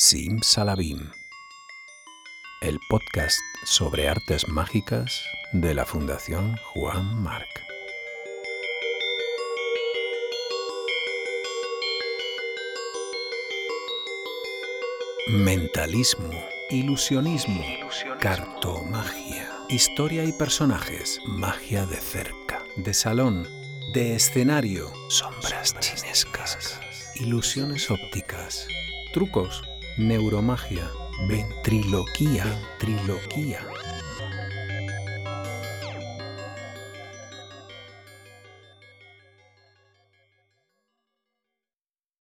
Sim Salabim, el podcast sobre artes mágicas de la Fundación Juan Marc. Mentalismo, ilusionismo, cartomagia, historia y personajes, magia de cerca, de salón, de escenario, sombras chinescas, ilusiones ópticas, trucos neuromagia, ventriloquía, ventriloquía,